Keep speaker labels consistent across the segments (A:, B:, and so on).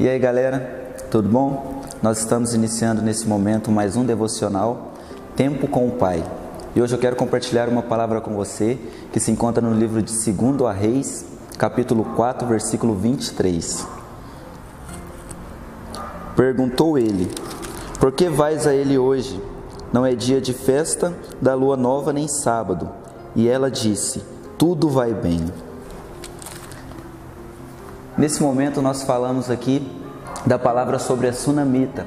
A: E aí galera, tudo bom? Nós estamos iniciando nesse momento mais um devocional, Tempo com o Pai. E hoje eu quero compartilhar uma palavra com você que se encontra no livro de 2 a Reis, capítulo 4, versículo 23. Perguntou ele: Por que vais a ele hoje? Não é dia de festa da lua nova nem sábado. E ela disse: Tudo vai bem. Nesse momento nós falamos aqui da palavra sobre a sunamita,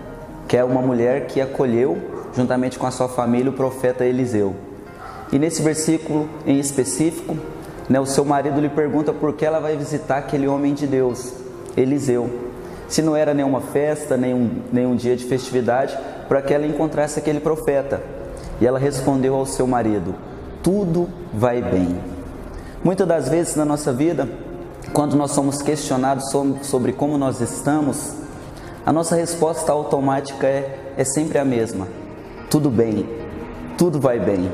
A: que é uma mulher que acolheu juntamente com a sua família o profeta Eliseu. E nesse versículo em específico, né, o seu marido lhe pergunta por que ela vai visitar aquele homem de Deus, Eliseu. Se não era nenhuma festa, nenhum, nenhum dia de festividade, para que ela encontrasse aquele profeta. E ela respondeu ao seu marido: Tudo vai bem. Muitas das vezes na nossa vida, quando nós somos questionados sobre como nós estamos, a nossa resposta automática é, é sempre a mesma: tudo bem, tudo vai bem.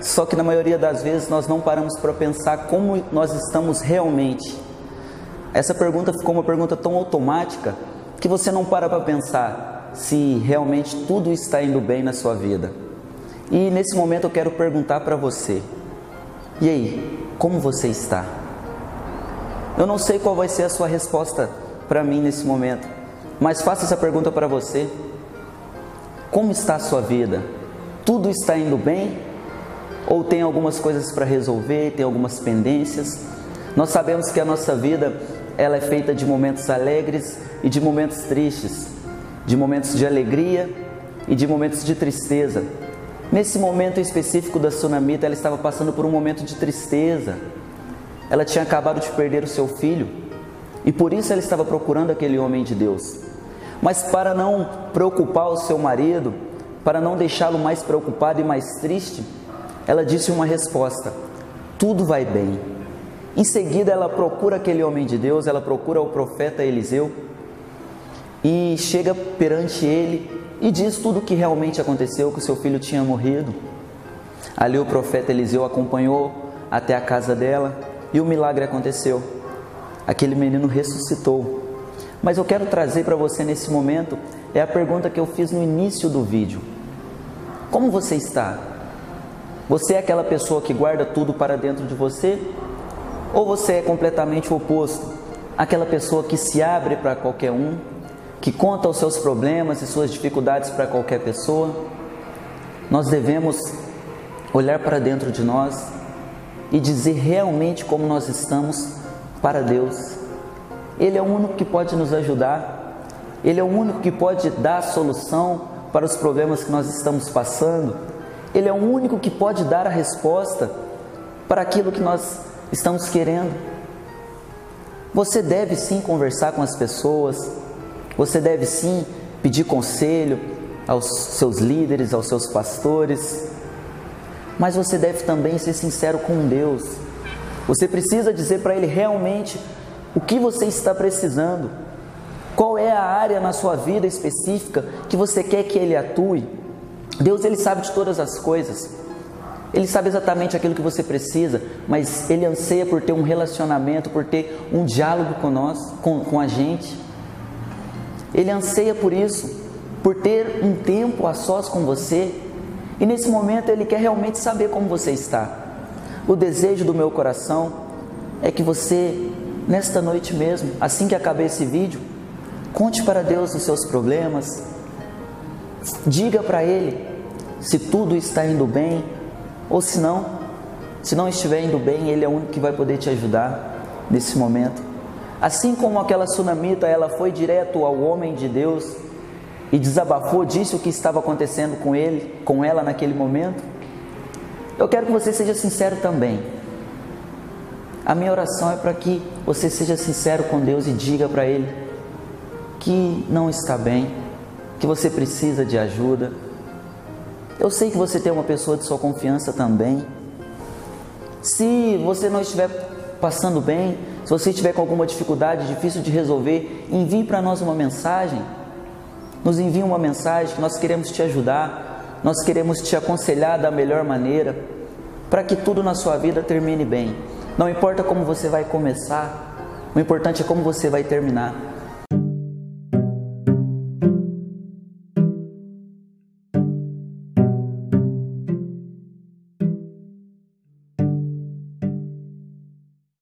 A: Só que na maioria das vezes nós não paramos para pensar como nós estamos realmente. Essa pergunta ficou uma pergunta tão automática que você não para para pensar se realmente tudo está indo bem na sua vida. E nesse momento eu quero perguntar para você: e aí, como você está? Eu não sei qual vai ser a sua resposta para mim nesse momento, mas faça essa pergunta para você. Como está a sua vida? Tudo está indo bem? Ou tem algumas coisas para resolver, tem algumas pendências? Nós sabemos que a nossa vida ela é feita de momentos alegres e de momentos tristes, de momentos de alegria e de momentos de tristeza. Nesse momento específico da Sunamita, ela estava passando por um momento de tristeza, ela tinha acabado de perder o seu filho e por isso ela estava procurando aquele homem de Deus. Mas para não preocupar o seu marido, para não deixá-lo mais preocupado e mais triste, ela disse uma resposta: tudo vai bem. Em seguida, ela procura aquele homem de Deus, ela procura o profeta Eliseu e chega perante ele e diz tudo o que realmente aconteceu, que o seu filho tinha morrido. Ali o profeta Eliseu acompanhou até a casa dela e o milagre aconteceu. Aquele menino ressuscitou. Mas eu quero trazer para você nesse momento é a pergunta que eu fiz no início do vídeo. Como você está? Você é aquela pessoa que guarda tudo para dentro de você? Ou você é completamente o oposto? Aquela pessoa que se abre para qualquer um, que conta os seus problemas e suas dificuldades para qualquer pessoa? Nós devemos olhar para dentro de nós e dizer realmente como nós estamos para Deus. Ele é o único que pode nos ajudar, Ele é o único que pode dar a solução para os problemas que nós estamos passando, Ele é o único que pode dar a resposta para aquilo que nós estamos querendo. Você deve sim conversar com as pessoas, você deve sim pedir conselho aos seus líderes, aos seus pastores, mas você deve também ser sincero com Deus. Você precisa dizer para Ele realmente o que você está precisando. Qual é a área na sua vida específica que você quer que Ele atue? Deus ele sabe de todas as coisas. Ele sabe exatamente aquilo que você precisa, mas Ele anseia por ter um relacionamento, por ter um diálogo com nós, com, com a gente. Ele anseia por isso, por ter um tempo a sós com você, e nesse momento Ele quer realmente saber como você está. O desejo do meu coração é que você, nesta noite mesmo, assim que acabar esse vídeo, conte para Deus os seus problemas, diga para Ele se tudo está indo bem ou se não, se não estiver indo bem, Ele é o único que vai poder te ajudar nesse momento. Assim como aquela sunamita, ela foi direto ao homem de Deus e desabafou, disse o que estava acontecendo com ele, com ela naquele momento. Eu quero que você seja sincero também. A minha oração é para que você seja sincero com Deus e diga para Ele que não está bem, que você precisa de ajuda. Eu sei que você tem uma pessoa de sua confiança também. Se você não estiver passando bem, se você estiver com alguma dificuldade difícil de resolver, envie para nós uma mensagem nos envie uma mensagem, nós queremos te ajudar, nós queremos te aconselhar da melhor maneira, para que tudo na sua vida termine bem. Não importa como você vai começar, o importante é como você vai terminar.